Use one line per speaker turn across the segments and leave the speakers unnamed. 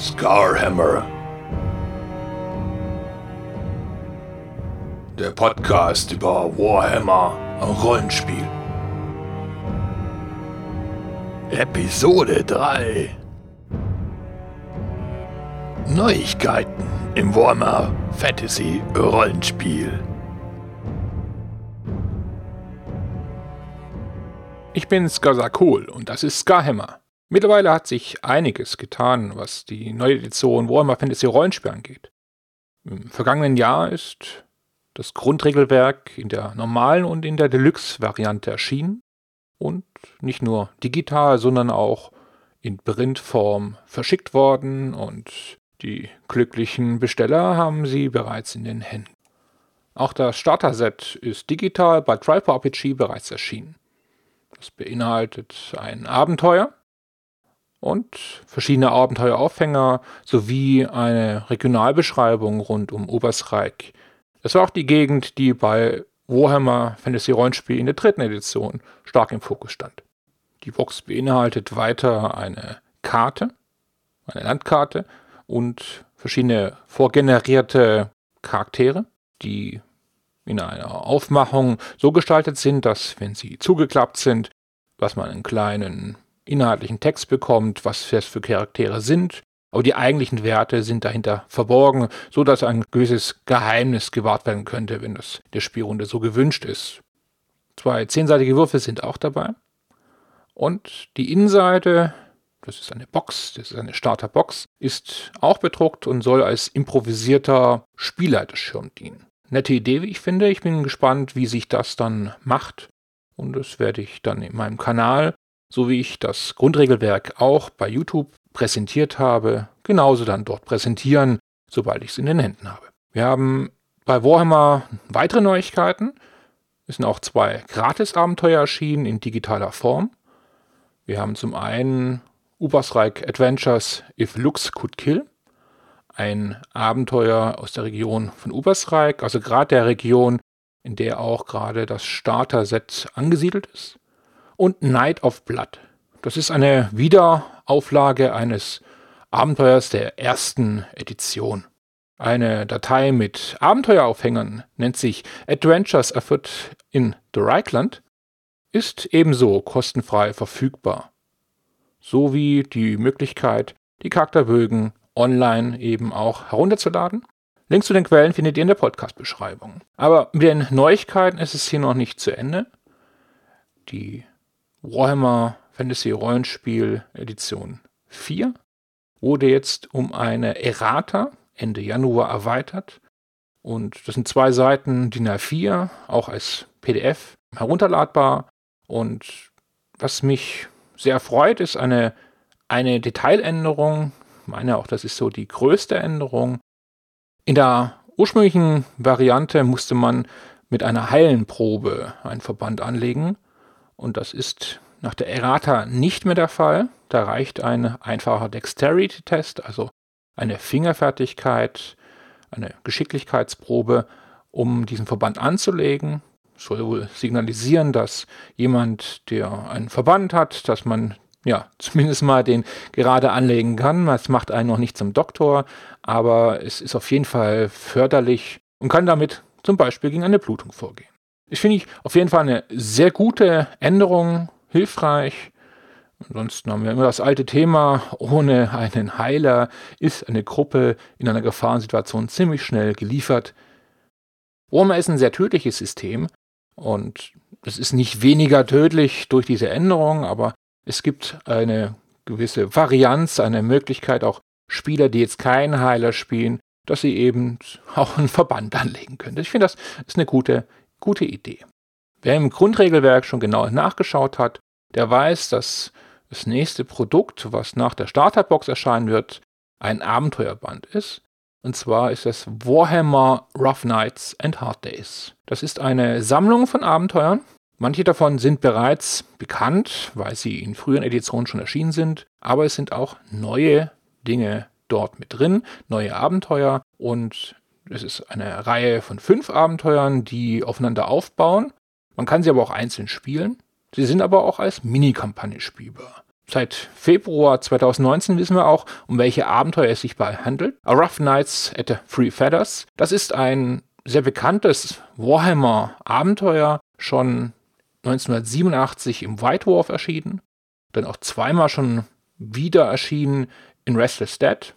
Scarhammer. Der Podcast über Warhammer Rollenspiel. Episode 3. Neuigkeiten im Warhammer Fantasy Rollenspiel.
Ich bin Skazakul und das ist Scarhammer. Mittlerweile hat sich einiges getan, was die neue Edition Warhammer Fantasy Rollenspiel angeht. Im vergangenen Jahr ist das Grundregelwerk in der normalen und in der Deluxe-Variante erschienen und nicht nur digital, sondern auch in Printform verschickt worden und die glücklichen Besteller haben sie bereits in den Händen. Auch das Starter-Set ist digital bei Tripo RPG bereits erschienen. Das beinhaltet ein Abenteuer, und verschiedene Abenteueraufhänger sowie eine Regionalbeschreibung rund um Obersreich. Das war auch die Gegend, die bei Warhammer Fantasy Rollenspiel in der dritten Edition stark im Fokus stand. Die Box beinhaltet weiter eine Karte, eine Landkarte und verschiedene vorgenerierte Charaktere, die in einer Aufmachung so gestaltet sind, dass, wenn sie zugeklappt sind, dass man einen kleinen inhaltlichen Text bekommt, was das für Charaktere sind. Aber die eigentlichen Werte sind dahinter verborgen, so dass ein gewisses Geheimnis gewahrt werden könnte, wenn das der Spielrunde so gewünscht ist. Zwei zehnseitige Würfel sind auch dabei. Und die Innenseite, das ist eine Box, das ist eine Starterbox, ist auch bedruckt und soll als improvisierter Spielleiterschirm dienen. Nette Idee, wie ich finde. Ich bin gespannt, wie sich das dann macht. Und das werde ich dann in meinem Kanal so wie ich das Grundregelwerk auch bei YouTube präsentiert habe, genauso dann dort präsentieren, sobald ich es in den Händen habe. Wir haben bei Warhammer weitere Neuigkeiten. Es sind auch zwei Gratis-Abenteuer erschienen in digitaler Form. Wir haben zum einen Ubersreich Adventures If Lux Could Kill, ein Abenteuer aus der Region von Ubersreich, also gerade der Region, in der auch gerade das Starter-Set angesiedelt ist und Night of Blood. Das ist eine Wiederauflage eines Abenteuers der ersten Edition. Eine Datei mit Abenteueraufhängern nennt sich Adventures Afoot in the Reichland, ist ebenso kostenfrei verfügbar. Sowie die Möglichkeit, die Charakterbögen online eben auch herunterzuladen. Links zu den Quellen findet ihr in der Podcast-Beschreibung. Aber mit den Neuigkeiten ist es hier noch nicht zu Ende. Die Warhammer Fantasy Rollenspiel Edition 4 wurde jetzt um eine Errata Ende Januar erweitert. Und das sind zwei Seiten DIN A4, auch als PDF herunterladbar. Und was mich sehr freut, ist eine, eine Detailänderung. Ich meine auch, das ist so die größte Änderung. In der ursprünglichen Variante musste man mit einer Heilenprobe einen Verband anlegen. Und das ist nach der Errata nicht mehr der Fall. Da reicht ein einfacher Dexterity-Test, also eine Fingerfertigkeit, eine Geschicklichkeitsprobe, um diesen Verband anzulegen. Das soll wohl signalisieren, dass jemand, der einen Verband hat, dass man ja zumindest mal den gerade anlegen kann. Das macht einen noch nicht zum Doktor, aber es ist auf jeden Fall förderlich und kann damit zum Beispiel gegen eine Blutung vorgehen. Ich finde ich auf jeden Fall eine sehr gute Änderung, hilfreich. Ansonsten haben wir immer das alte Thema, ohne einen Heiler ist eine Gruppe in einer Gefahrensituation ziemlich schnell geliefert. Warhammer ist ein sehr tödliches System und es ist nicht weniger tödlich durch diese Änderung, aber es gibt eine gewisse Varianz, eine Möglichkeit, auch Spieler, die jetzt keinen Heiler spielen, dass sie eben auch einen Verband anlegen können. Ich finde, das ist eine gute Gute Idee. Wer im Grundregelwerk schon genau nachgeschaut hat, der weiß, dass das nächste Produkt, was nach der Starterbox erscheinen wird, ein Abenteuerband ist. Und zwar ist es Warhammer Rough Nights and Hard Days. Das ist eine Sammlung von Abenteuern. Manche davon sind bereits bekannt, weil sie in früheren Editionen schon erschienen sind, aber es sind auch neue Dinge dort mit drin, neue Abenteuer und es ist eine Reihe von fünf Abenteuern, die aufeinander aufbauen. Man kann sie aber auch einzeln spielen. Sie sind aber auch als Minikampagne spielbar. Seit Februar 2019 wissen wir auch, um welche Abenteuer es sich bei handelt. A Rough Nights at the Three Feathers. Das ist ein sehr bekanntes Warhammer-Abenteuer, schon 1987 im White Dwarf erschienen, dann auch zweimal schon wieder erschienen in Restless Dead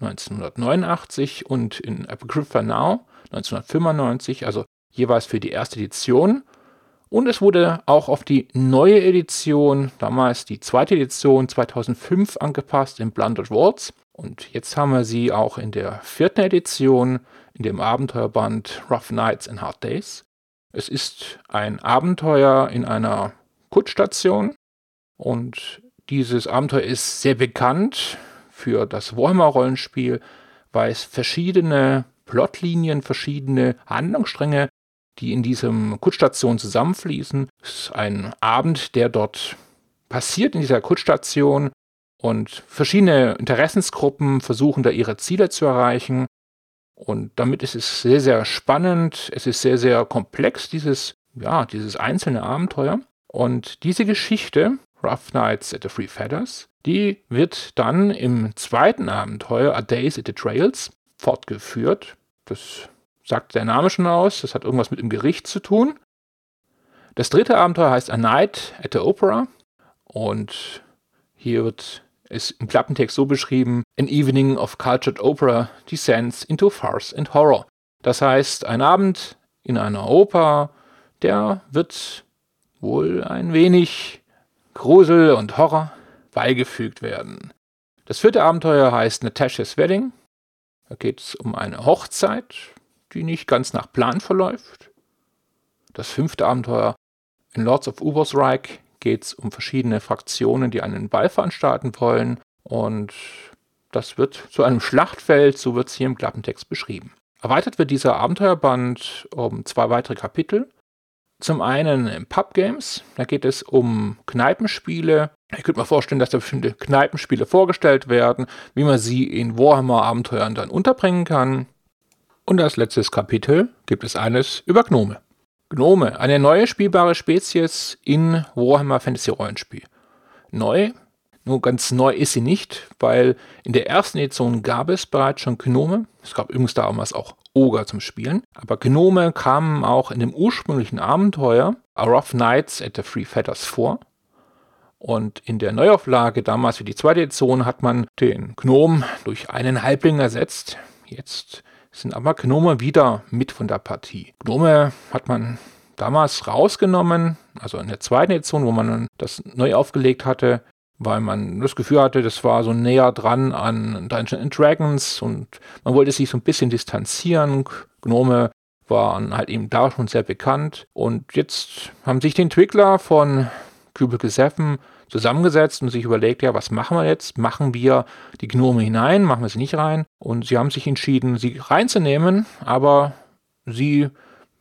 1989 und in Apocrypha Now 1995, also jeweils für die erste Edition. Und es wurde auch auf die neue Edition, damals die zweite Edition 2005 angepasst in Blundered Walls. Und jetzt haben wir sie auch in der vierten Edition, in dem Abenteuerband Rough Nights and Hard Days. Es ist ein Abenteuer in einer Kutschstation und dieses Abenteuer ist sehr bekannt für das Warhammer-Rollenspiel, weil es verschiedene Plotlinien, verschiedene Handlungsstränge die in diesem Kutschstation zusammenfließen. Es ist ein Abend, der dort passiert in dieser Kutschstation und verschiedene Interessensgruppen versuchen da ihre Ziele zu erreichen. Und damit ist es sehr, sehr spannend. Es ist sehr, sehr komplex, dieses, ja, dieses einzelne Abenteuer. Und diese Geschichte, Rough Nights at the Three Feathers, die wird dann im zweiten Abenteuer, A Days at the Trails, fortgeführt. Das sagt der Name schon aus, das hat irgendwas mit dem Gericht zu tun. Das dritte Abenteuer heißt A Night at the Opera und hier wird es im Klappentext so beschrieben: An evening of cultured opera descends into farce and horror. Das heißt, ein Abend in einer Oper, der wird wohl ein wenig Grusel und Horror beigefügt werden. Das vierte Abenteuer heißt Natasha's Wedding. Da geht es um eine Hochzeit die nicht ganz nach Plan verläuft. Das fünfte Abenteuer in Lords of Ubersreich geht es um verschiedene Fraktionen, die einen Ball veranstalten wollen. Und das wird zu einem Schlachtfeld, so wird es hier im Klappentext beschrieben. Erweitert wird dieser Abenteuerband um zwei weitere Kapitel. Zum einen Pub Games, da geht es um Kneipenspiele. Ich könnte mir vorstellen, dass da bestimmte Kneipenspiele vorgestellt werden, wie man sie in Warhammer-Abenteuern dann unterbringen kann. Und als letztes Kapitel gibt es eines über Gnome. Gnome, eine neue spielbare Spezies in Warhammer Fantasy Rollenspiel. Neu, nur ganz neu ist sie nicht, weil in der ersten Edition gab es bereits schon Gnome. Es gab übrigens damals auch Oger zum Spielen. Aber Gnome kamen auch in dem ursprünglichen Abenteuer A Rough Nights at the Three Feathers vor. Und in der Neuauflage damals für die zweite Edition hat man den Gnom durch einen Halbling ersetzt. Jetzt sind aber Gnome wieder mit von der Partie. Gnome hat man damals rausgenommen, also in der zweiten Edition, wo man das neu aufgelegt hatte, weil man das Gefühl hatte, das war so näher dran an Dungeons Dragons und man wollte sich so ein bisschen distanzieren. Gnome waren halt eben da schon sehr bekannt und jetzt haben sich die Entwickler von Cubicle 7 zusammengesetzt und sich überlegt, ja, was machen wir jetzt? Machen wir die Gnome hinein, machen wir sie nicht rein? Und sie haben sich entschieden, sie reinzunehmen, aber sie,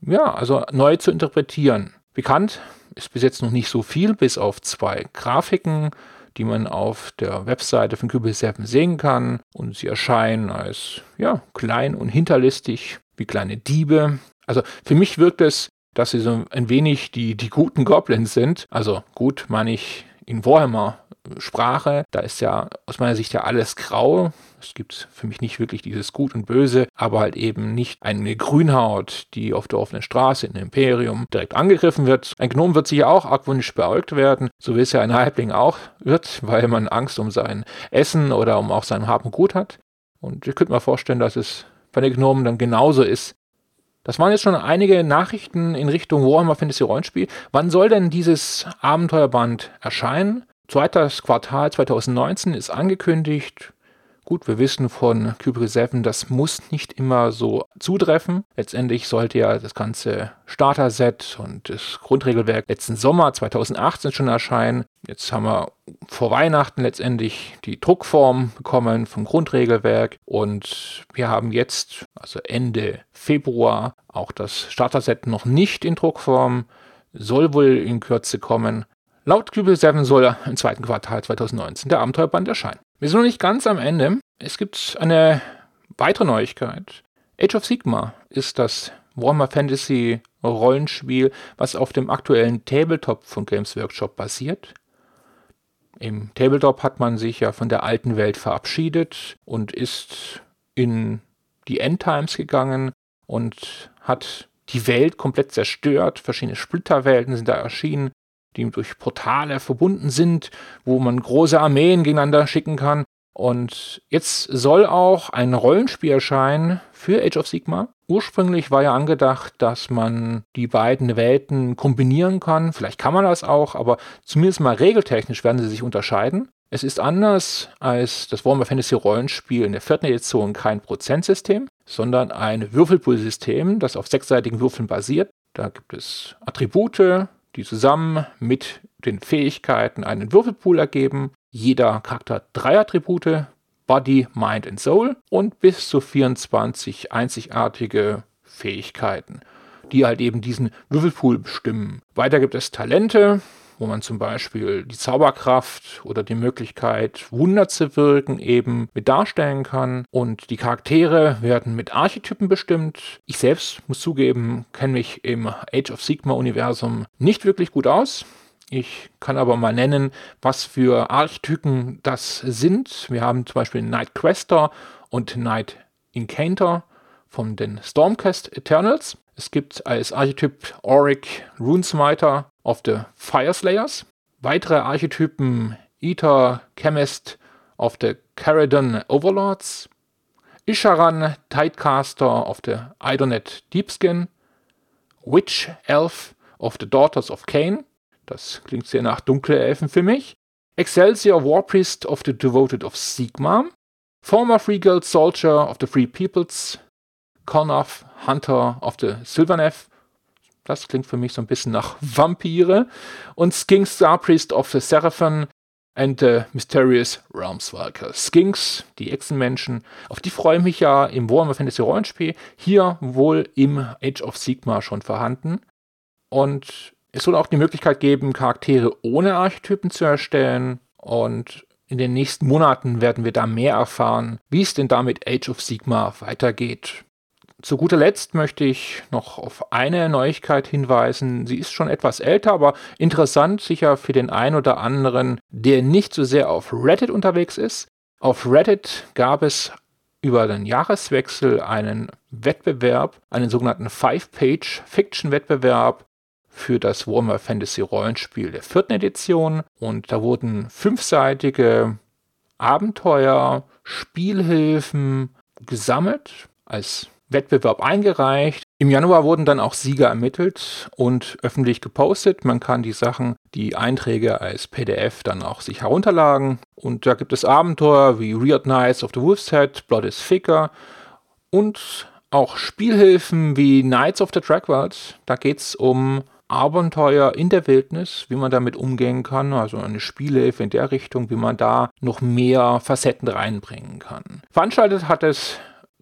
ja, also neu zu interpretieren. Bekannt ist bis jetzt noch nicht so viel, bis auf zwei Grafiken, die man auf der Webseite von Kübel 7 sehen kann. Und sie erscheinen als, ja, klein und hinterlistig, wie kleine Diebe. Also für mich wirkt es dass sie so ein wenig die, die guten Goblins sind. Also gut, meine ich in Warhammer Sprache. Da ist ja aus meiner Sicht ja alles grau. Es gibt für mich nicht wirklich dieses Gut und Böse, aber halt eben nicht eine Grünhaut, die auf der offenen Straße in Imperium direkt angegriffen wird. Ein Gnom wird sicher auch argwöhnisch beäugt werden, so wie es ja ein Halbling auch wird, weil man Angst um sein Essen oder um auch sein Hab und Gut hat. Und ich könnte mir vorstellen, dass es bei den Gnomen dann genauso ist. Das waren jetzt schon einige Nachrichten in Richtung Warhammer Fantasy Rollenspiel. Wann soll denn dieses Abenteuerband erscheinen? Zweites Quartal 2019 ist angekündigt. Gut, wir wissen von Kubrick 7, das muss nicht immer so zutreffen. Letztendlich sollte ja das ganze Starter-Set und das Grundregelwerk letzten Sommer 2018 schon erscheinen. Jetzt haben wir vor Weihnachten letztendlich die Druckform bekommen vom Grundregelwerk und wir haben jetzt, also Ende Februar, auch das Starter-Set noch nicht in Druckform, soll wohl in Kürze kommen. Laut Kübel 7 soll im zweiten Quartal 2019 der Abenteuerband erscheinen. Wir sind noch nicht ganz am Ende. Es gibt eine weitere Neuigkeit. Age of Sigma ist das Warhammer Fantasy Rollenspiel, was auf dem aktuellen Tabletop von Games Workshop basiert. Im Tabletop hat man sich ja von der alten Welt verabschiedet und ist in die Endtimes gegangen und hat die Welt komplett zerstört. Verschiedene Splitterwelten sind da erschienen, die durch Portale verbunden sind, wo man große Armeen gegeneinander schicken kann. Und jetzt soll auch ein Rollenspiel erscheinen für Age of Sigma. Ursprünglich war ja angedacht, dass man die beiden Welten kombinieren kann. Vielleicht kann man das auch, aber zumindest mal regeltechnisch werden sie sich unterscheiden. Es ist anders als das Warhammer Fantasy Rollenspiel in der vierten Edition kein Prozentsystem, sondern ein Würfelpool-System, das auf sechsseitigen Würfeln basiert. Da gibt es Attribute, die zusammen mit den Fähigkeiten einen Würfelpool ergeben. Jeder Charakter hat drei Attribute, Body, Mind und Soul und bis zu 24 einzigartige Fähigkeiten, die halt eben diesen Würfelpool bestimmen. Weiter gibt es Talente, wo man zum Beispiel die Zauberkraft oder die Möglichkeit, Wunder zu wirken, eben mit darstellen kann. Und die Charaktere werden mit Archetypen bestimmt. Ich selbst muss zugeben, kenne mich im Age of Sigma-Universum nicht wirklich gut aus. Ich kann aber mal nennen, was für Archetypen das sind. Wir haben zum Beispiel Night Quester und Night Incanter von den Stormcast Eternals. Es gibt als Archetyp Auric Runesmiter of the Fireslayers. Weitere Archetypen Eater Chemist of the Caradon Overlords. Isharan Tidecaster of the Idonet Deepskin. Witch Elf of the Daughters of Cain. Das klingt sehr nach dunkle Elfen für mich. Excelsior Warpriest of the Devoted of Sigma. Former Free Guild Soldier of the Free Peoples. Konov Hunter of the Sylvaneth. Das klingt für mich so ein bisschen nach Vampire. Und Skinks Star Priest of the Seraphim and the Mysterious Realmswalker. Skinks, die Echsenmenschen, auf die freue ich mich ja im Warhammer Fantasy Rollenspiel. Hier wohl im Age of Sigma schon vorhanden. Und es soll auch die Möglichkeit geben, Charaktere ohne Archetypen zu erstellen. Und in den nächsten Monaten werden wir da mehr erfahren, wie es denn da mit Age of Sigma weitergeht. Zu guter Letzt möchte ich noch auf eine Neuigkeit hinweisen. Sie ist schon etwas älter, aber interessant sicher für den einen oder anderen, der nicht so sehr auf Reddit unterwegs ist. Auf Reddit gab es über den Jahreswechsel einen Wettbewerb, einen sogenannten Five-Page-Fiction-Wettbewerb für das Warhammer Fantasy Rollenspiel der vierten Edition. Und da wurden fünfseitige Abenteuer, Spielhilfen gesammelt als Wettbewerb eingereicht. Im Januar wurden dann auch Sieger ermittelt und öffentlich gepostet. Man kann die Sachen, die Einträge als PDF dann auch sich herunterladen. Und da gibt es Abenteuer wie Weird Knights of the Wolf's Head, Blood is Thicker und auch Spielhilfen wie Knights of the Dragworld. Da geht es um Abenteuer in der Wildnis, wie man damit umgehen kann, also eine Spielhilfe in der Richtung, wie man da noch mehr Facetten reinbringen kann. Veranstaltet hat es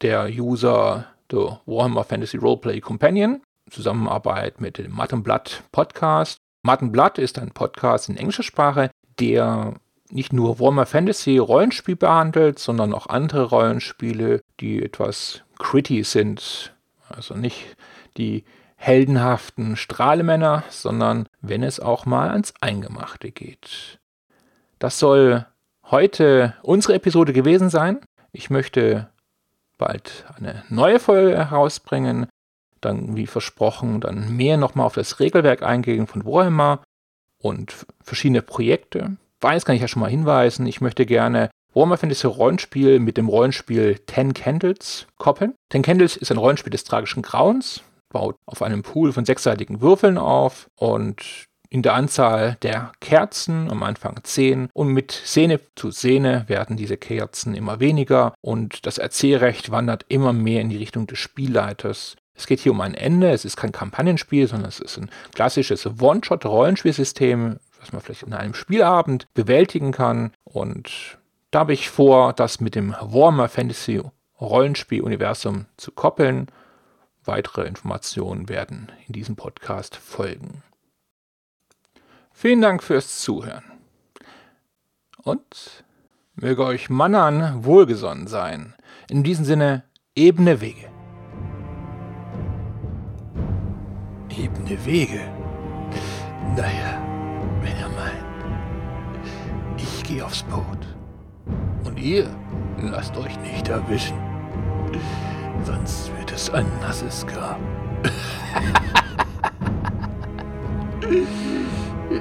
der User The Warhammer Fantasy Roleplay Companion, Zusammenarbeit mit dem Mattenblatt Podcast. Mattenblatt ist ein Podcast in englischer Sprache, der nicht nur Warhammer Fantasy Rollenspiel behandelt, sondern auch andere Rollenspiele, die etwas gritty sind. Also nicht die heldenhaften Strahlemänner, sondern wenn es auch mal ans Eingemachte geht. Das soll heute unsere Episode gewesen sein. Ich möchte bald eine neue Folge herausbringen. Dann, wie versprochen, dann mehr nochmal auf das Regelwerk eingehen von Warhammer und verschiedene Projekte. Eines kann ich ja schon mal hinweisen. Ich möchte gerne Warhammer Fantasy Rollenspiel mit dem Rollenspiel Ten Candles koppeln. Ten Candles ist ein Rollenspiel des tragischen Grauens, baut auf einem Pool von sechsseitigen Würfeln auf und in der Anzahl der Kerzen, am Anfang zehn, und mit Szene zu Szene werden diese Kerzen immer weniger und das Erzählrecht wandert immer mehr in die Richtung des Spielleiters. Es geht hier um ein Ende, es ist kein Kampagnenspiel, sondern es ist ein klassisches One-Shot-Rollenspielsystem, was man vielleicht in einem Spielabend bewältigen kann. Und da habe ich vor, das mit dem Warmer Fantasy Rollenspiel-Universum zu koppeln. Weitere Informationen werden in diesem Podcast folgen. Vielen Dank fürs Zuhören. Und möge euch Mannern wohlgesonnen sein. In diesem Sinne, ebene Wege.
Ebene Wege? Naja, wenn er meint. Ich geh aufs Boot. Und ihr lasst euch nicht erwischen. Sonst wird es ein nasses Grab. 是